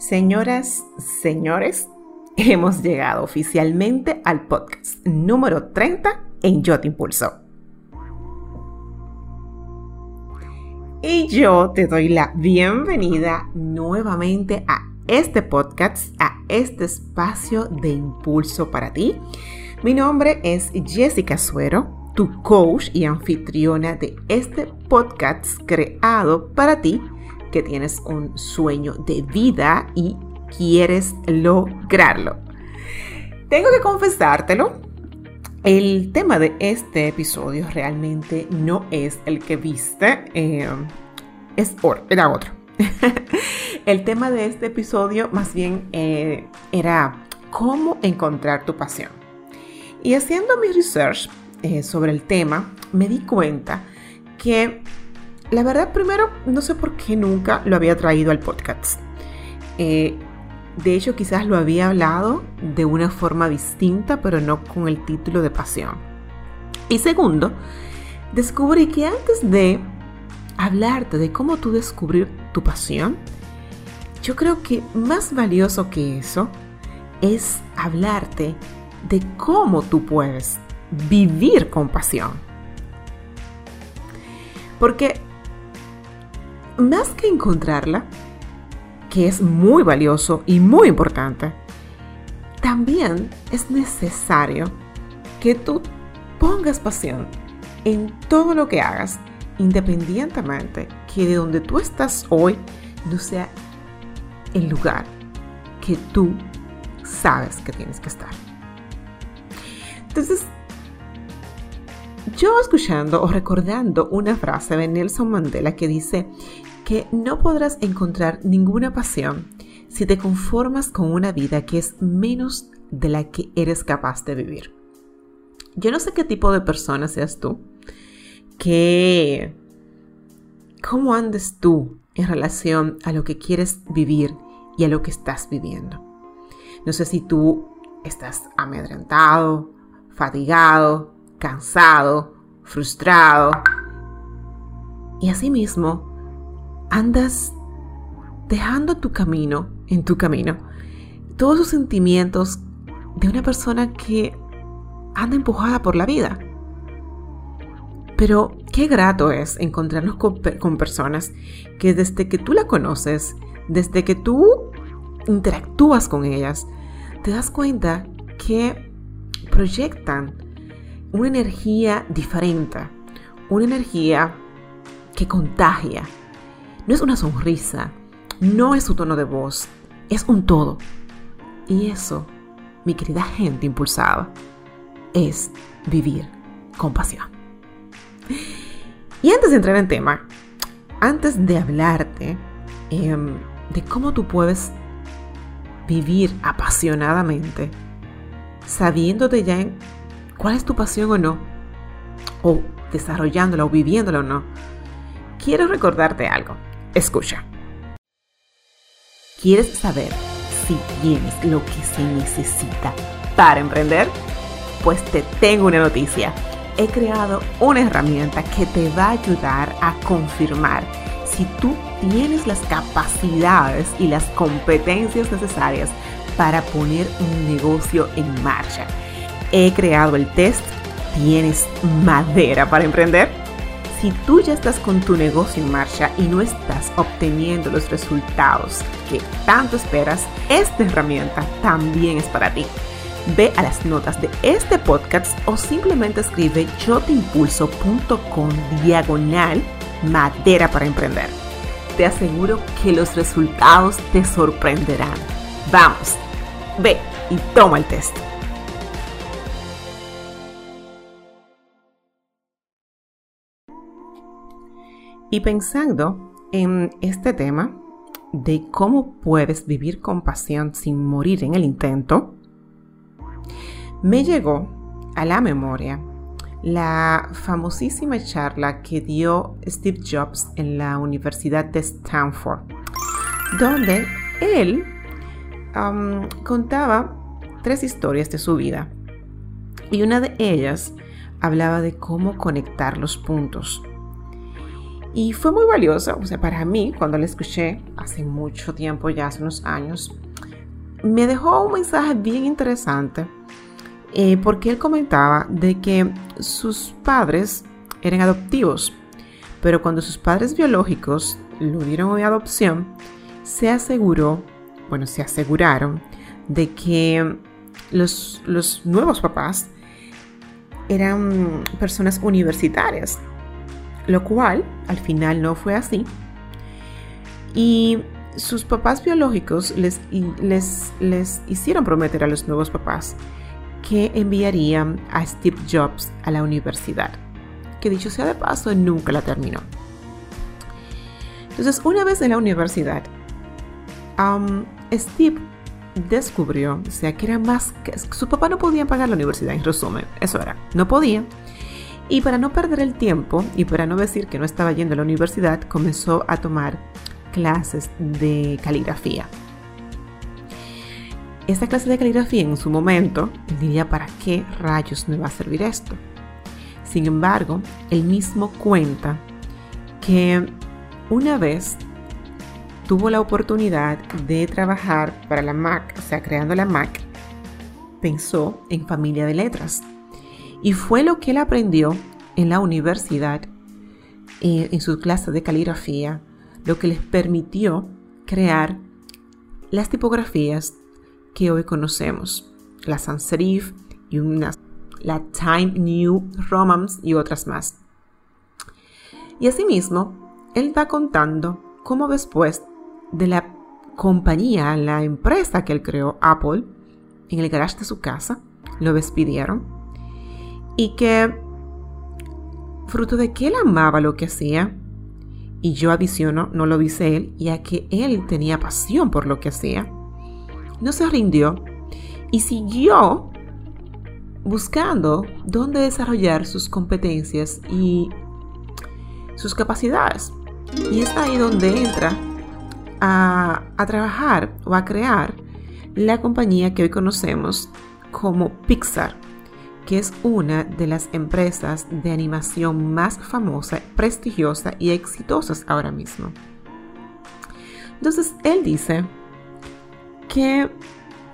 Señoras, señores, hemos llegado oficialmente al podcast número 30 en Yo Te Impulso. Y yo te doy la bienvenida nuevamente a este podcast, a este espacio de impulso para ti. Mi nombre es Jessica Suero, tu coach y anfitriona de este podcast creado para ti que tienes un sueño de vida y quieres lograrlo. Tengo que confesártelo. El tema de este episodio realmente no es el que viste, eh, es era otro. el tema de este episodio más bien eh, era cómo encontrar tu pasión. Y haciendo mi research eh, sobre el tema, me di cuenta que la verdad, primero, no sé por qué nunca lo había traído al podcast. Eh, de hecho, quizás lo había hablado de una forma distinta, pero no con el título de pasión. Y segundo, descubrí que antes de hablarte de cómo tú descubrir tu pasión, yo creo que más valioso que eso es hablarte de cómo tú puedes vivir con pasión. Porque más que encontrarla, que es muy valioso y muy importante, también es necesario que tú pongas pasión en todo lo que hagas, independientemente que de donde tú estás hoy no sea el lugar que tú sabes que tienes que estar. Entonces, yo escuchando o recordando una frase de Nelson Mandela que dice que no podrás encontrar ninguna pasión si te conformas con una vida que es menos de la que eres capaz de vivir. Yo no sé qué tipo de persona seas tú, que cómo andes tú en relación a lo que quieres vivir y a lo que estás viviendo. No sé si tú estás amedrentado, fatigado, cansado, frustrado. Y asimismo, andas dejando tu camino, en tu camino, todos esos sentimientos de una persona que anda empujada por la vida. Pero qué grato es encontrarnos con, con, personas que desde que tú la conoces, desde que tú interactúas con ellas, te das cuenta que proyectan una energía diferente, una energía que contagia, no es una sonrisa, no es su tono de voz, es un todo. Y eso, mi querida gente impulsada, es vivir con pasión. Y antes de entrar en tema, antes de hablarte em, de cómo tú puedes vivir apasionadamente, sabiéndote ya cuál es tu pasión o no, o desarrollándola o viviéndola o no, quiero recordarte algo. Escucha. ¿Quieres saber si tienes lo que se necesita para emprender? Pues te tengo una noticia. He creado una herramienta que te va a ayudar a confirmar si tú tienes las capacidades y las competencias necesarias para poner un negocio en marcha. He creado el test ¿Tienes madera para emprender? Si tú ya estás con tu negocio en marcha y no estás obteniendo los resultados que tanto esperas, esta herramienta también es para ti. Ve a las notas de este podcast o simplemente escribe yotimpulso.com diagonal madera para emprender. Te aseguro que los resultados te sorprenderán. Vamos, ve y toma el test. Y pensando en este tema de cómo puedes vivir con pasión sin morir en el intento, me llegó a la memoria la famosísima charla que dio Steve Jobs en la Universidad de Stanford, donde él um, contaba tres historias de su vida. Y una de ellas hablaba de cómo conectar los puntos Y fue muy valiosa, o sea, para mí, cuando la escuché hace mucho tiempo, ya hace unos años, me dejó un mensaje bien interesante eh, porque él comentaba de que sus padres eran adoptivos, pero cuando sus padres biológicos lo dieron en adopción, se aseguró, bueno, se aseguraron de que los, los nuevos papás eran personas universitarias, lo cual al final no fue así. Y sus papás biológicos les, les, les hicieron prometer a los nuevos papás que enviarían a Steve Jobs a la universidad, que dicho sea de paso, nunca la terminó. Entonces, una vez en la universidad, Steve descubrió, sea, que era más que su papá no podía pagar la universidad, en resumen, eso era, no podía. Y para no perder el tiempo y para no decir que no estaba yendo a la universidad, comenzó a tomar clases de caligrafía. Esta clase de caligrafía en su momento diría para qué rayos me va a servir esto. Sin embargo, él mismo cuenta que una vez tuvo la oportunidad de trabajar para la Mac, o sea, creando la Mac, pensó en familia de letras. Y fue lo que él aprendió en la universidad, eh, en su clase de caligrafía, lo que les permitió crear las tipografías que hoy conocemos, la sans serif y la Time New Romance y otras más. Y asimismo, él va contando cómo después de la compañía, la empresa que él creó, Apple, en el garage de su casa, lo despidieron y que, fruto de que él amaba lo que hacía, y yo adiciono, no lo dice él, ya que él tenía pasión por lo que hacía. No se rindió y siguió buscando dónde desarrollar sus competencias y sus capacidades. Y es ahí donde entra a, a trabajar o a crear la compañía que hoy conocemos como Pixar que es una de las empresas de animación más famosa, prestigiosa y exitosas ahora mismo. Entonces, él dice que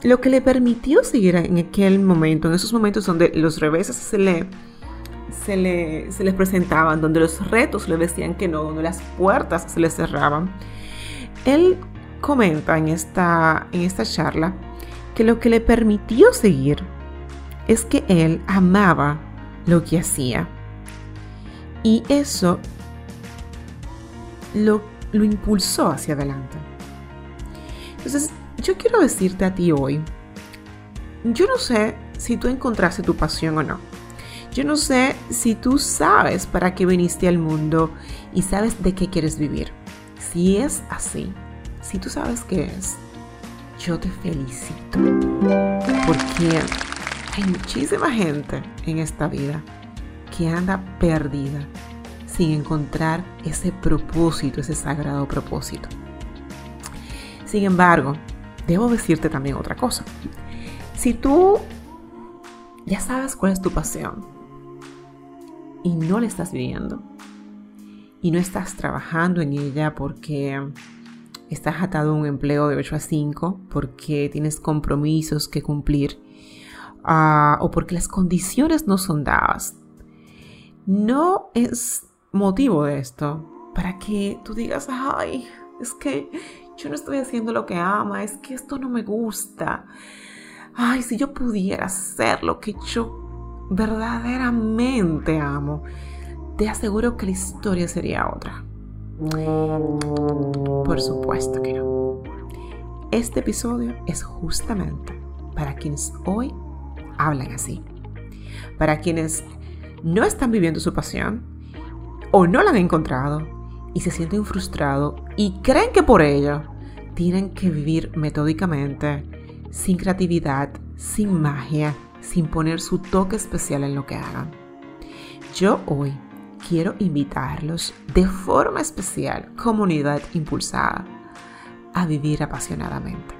lo que le permitió seguir en aquel momento, en esos momentos donde los reveses se le, se, le, se les presentaban, donde los retos le decían que no, donde las puertas se le cerraban, él comenta en esta, en esta charla que lo que le permitió seguir es que él amaba lo que hacía. Y eso lo, lo impulsó hacia adelante. Entonces, yo quiero decirte a ti hoy, yo no sé si tú encontraste tu pasión o no. Yo no sé si tú sabes para qué viniste al mundo y sabes de qué quieres vivir. Si es así, si tú sabes qué es, yo te felicito. Porque hay muchísima gente en esta vida que anda perdida sin encontrar ese propósito, ese sagrado propósito. Sin embargo, debo decirte también otra cosa. Si tú ya sabes cuál es tu pasión y no la estás viviendo y no estás trabajando en ella porque estás atado a un empleo de 8 a 5, porque tienes compromisos que cumplir Ah, o porque las condiciones no son dadas. No es motivo de esto para que tú digas, ay, es que yo no estoy haciendo lo que ama, es que esto no me gusta. Ay, si yo pudiera hacer lo que yo verdaderamente amo, te aseguro que la historia sería otra. Por supuesto que no. Este episodio es justamente para quienes hoy hablan así. Para quienes no están viviendo su pasión o no la han encontrado y se sienten frustrados y creen que por ello tienen que vivir metódicamente, sin creatividad, sin magia, sin poner su toque especial en lo que hagan. Yo hoy quiero invitarlos de forma especial, comunidad impulsada, a vivir apasionadamente.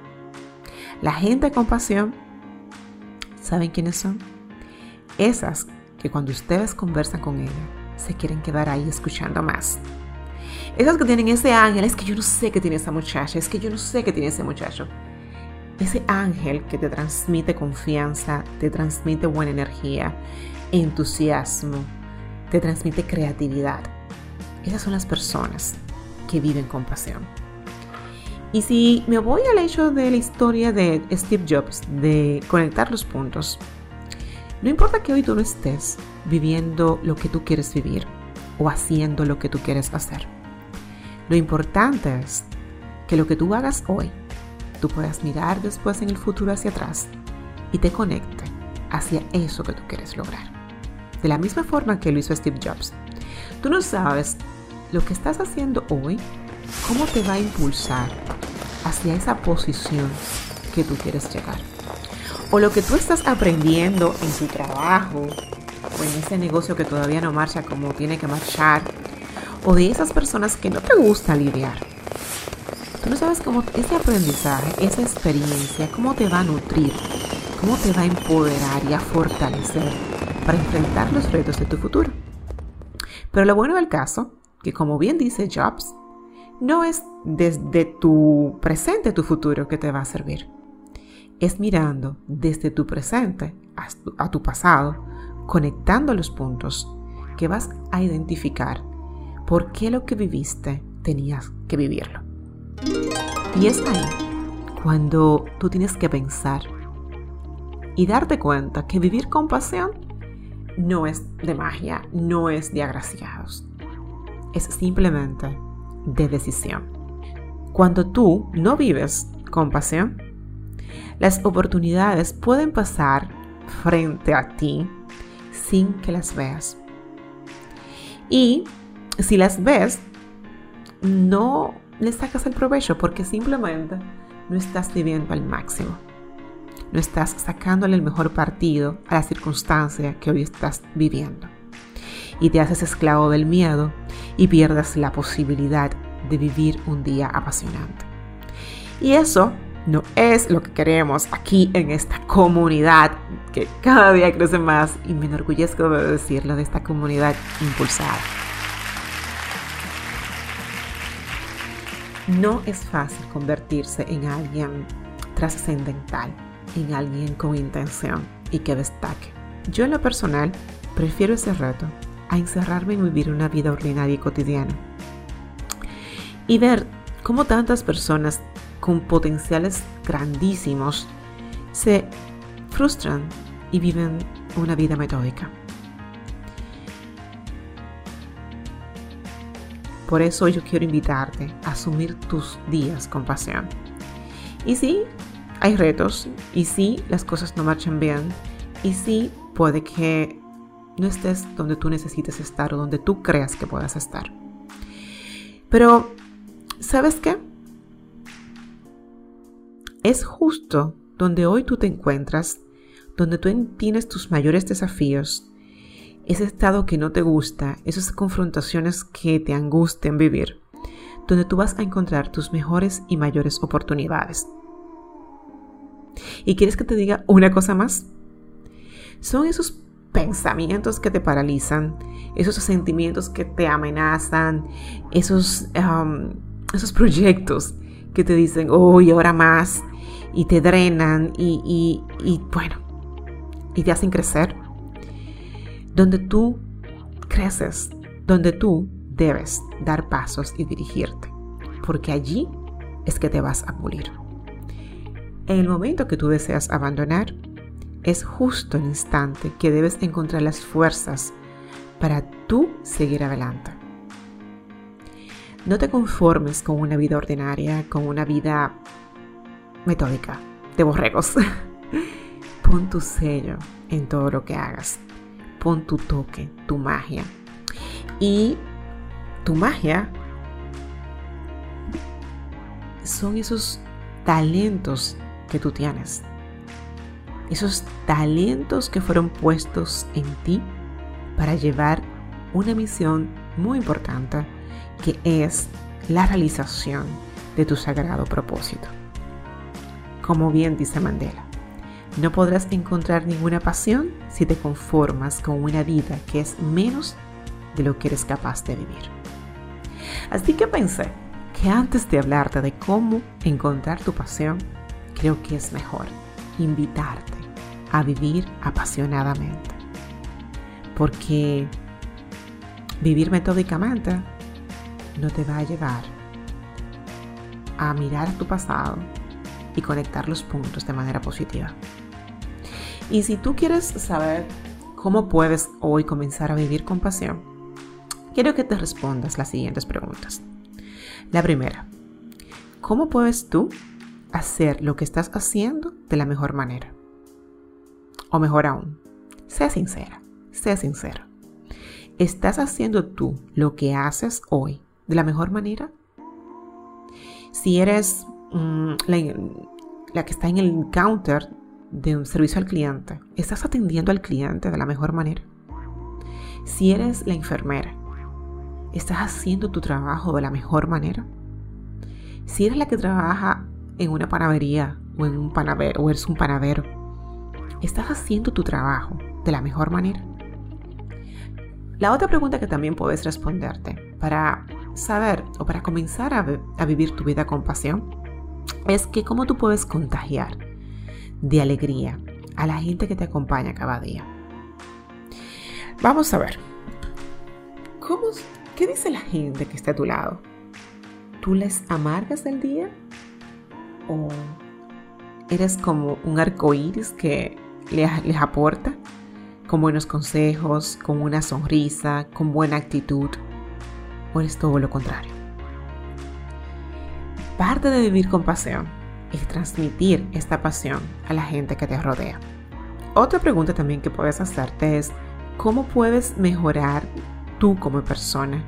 La gente con pasión ¿Saben quiénes son? Esas que cuando ustedes conversan con ella, se quieren quedar ahí escuchando más. Esas que tienen ese ángel, es que yo no sé qué tiene esa muchacha, es que yo no sé qué tiene ese muchacho. Ese ángel que te transmite confianza, te transmite buena energía, entusiasmo, te transmite creatividad. Esas son las personas que viven con pasión. Y si me voy al hecho de la historia de Steve Jobs, de conectar los puntos, no importa que hoy tú no estés viviendo lo que tú quieres vivir o haciendo lo que tú quieres hacer. Lo importante es que lo que tú hagas hoy, tú puedas mirar después en el futuro hacia atrás y te conecte hacia eso que tú quieres lograr. De la misma forma que lo hizo Steve Jobs. Tú no sabes lo que estás haciendo hoy, cómo te va a impulsar hacia esa posición que tú quieres llegar. O lo que tú estás aprendiendo en tu trabajo o en ese negocio que todavía no marcha como tiene que marchar. O de esas personas que no te gusta lidiar. Tú no sabes cómo ese aprendizaje, esa experiencia, cómo te va a nutrir, cómo te va a empoderar y a fortalecer para enfrentar los retos de tu futuro. Pero lo bueno del caso, que como bien dice Jobs, no es desde tu presente tu futuro que te va a servir. Es mirando desde tu presente a tu pasado, conectando los puntos que vas a identificar por qué lo que viviste tenías que vivirlo. Y es ahí cuando tú tienes que pensar y darte cuenta que vivir con pasión no es de magia, no es de agraciados. Es simplemente de decisión. Cuando tú no vives con pasión, las oportunidades pueden pasar frente a ti sin que las veas. Y si las ves, no le sacas el provecho porque simplemente no estás viviendo al máximo. No estás sacándole el mejor partido a la circunstancia que hoy estás viviendo. Y te haces esclavo del miedo y pierdas la posibilidad de vivir un día apasionante. Y eso no es lo que queremos aquí en esta comunidad que cada día crece más y me enorgullezco de decirlo de esta comunidad impulsada. No es fácil convertirse en alguien trascendental, en alguien con intención y que destaque. Yo en lo personal prefiero ese reto a encerrarme en vivir una vida ordinaria y cotidiana. Y ver cómo tantas personas con potenciales grandísimos se frustran y viven una vida metódica. Por eso yo quiero invitarte a asumir tus días con pasión. Y sí, hay retos, y sí, las cosas no marchan bien, y sí, puede que no estés donde tú necesites estar o donde tú creas que puedas estar. Pero, ¿sabes qué? Es justo donde hoy tú te encuentras, donde tú tienes tus mayores desafíos, ese estado que no te gusta, esas confrontaciones que te angustian vivir, donde tú vas a encontrar tus mejores y mayores oportunidades. ¿Y quieres que te diga una cosa más? Son esos pensamientos que te paralizan, esos sentimientos que te amenazan, esos, esos proyectos que te dicen, oh, y ahora más, y te drenan y, y bueno, y te hacen crecer. Donde tú creces, donde tú debes dar pasos y dirigirte, porque allí es que te vas a pulir. En el momento que tú deseas abandonar, es justo el instante que debes encontrar las fuerzas para tú seguir adelante. No te conformes con una vida ordinaria, con una vida metódica de borregos. Pon tu sello en todo lo que hagas. Pon tu toque, tu magia. Y tu magia son esos talentos que tú tienes esos talentos que fueron puestos en ti para llevar una misión muy importante que es la realización de tu sagrado propósito. Como bien dice Mandela, no podrás encontrar ninguna pasión si te conformas con una vida que es menos de lo que eres capaz de vivir. Así que pensé que antes de hablarte de cómo encontrar tu pasión, creo que es mejor invitarte a vivir apasionadamente. Porque vivir metódicamente no te va a llevar a mirar tu pasado y conectar los puntos de manera positiva. Y si tú quieres saber cómo puedes hoy comenzar a vivir con pasión, quiero que te respondas las siguientes preguntas. La primera, ¿cómo puedes tú hacer lo que estás haciendo de la mejor manera? O mejor aún, sé sincera, sé sincero. ¿Estás haciendo tú lo que haces hoy de la mejor manera? Si eres mm, la, que está en el counter de un servicio al cliente, ¿estás atendiendo al cliente de la mejor manera? Si eres la enfermera, ¿estás haciendo tu trabajo de la mejor manera? Si eres la que trabaja en una panadería o en un panadero o eres un panadero, ¿estás haciendo tu trabajo de la mejor manera? La otra pregunta que también puedes responderte para saber o para comenzar a, vivir tu vida con pasión es que cómo tú puedes contagiar de alegría a la gente que te acompaña cada día. Vamos a ver. ¿Cómo, ¿Qué dice la gente que está a tu lado? ¿Tú les amargas el día? ¿O eres como un arco iris que les, aporta con buenos consejos, con una sonrisa, con buena actitud? ¿O eres todo lo contrario? Parte de vivir con pasión es transmitir esta pasión a la gente que te rodea. Otra pregunta también que puedes hacerte es, ¿cómo puedes mejorar tú como persona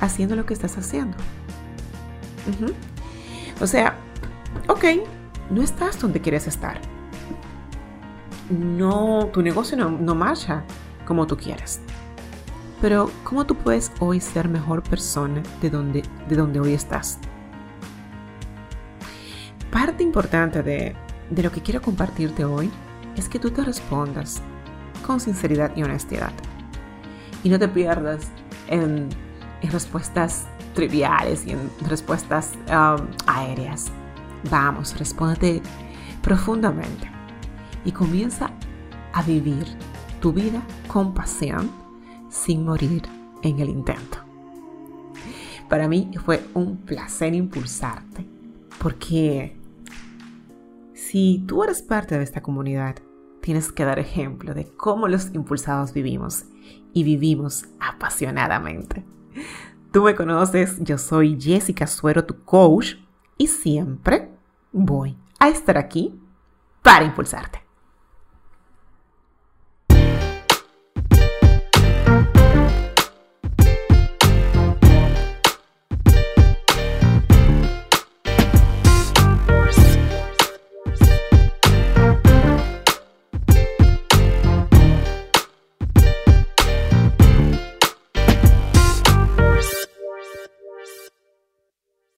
haciendo lo que estás haciendo? O sea, ok, no estás donde quieres estar. No, tu negocio no, no marcha como tú quieres. Pero, ¿cómo tú puedes hoy ser mejor persona de donde, de donde hoy estás? Parte importante de, lo que quiero compartirte hoy es que tú te respondas con sinceridad y honestidad. Y no te pierdas en, respuestas triviales y en respuestas um, aéreas. Vamos, respóndete profundamente y comienza a vivir tu vida con pasión sin morir en el intento. Para mí fue un placer impulsarte porque si tú eres parte de esta comunidad, tienes que dar ejemplo de cómo los impulsados vivimos y vivimos apasionadamente. Tú me conoces, yo soy Jessica Suero, tu coach, y siempre voy a estar aquí para impulsarte.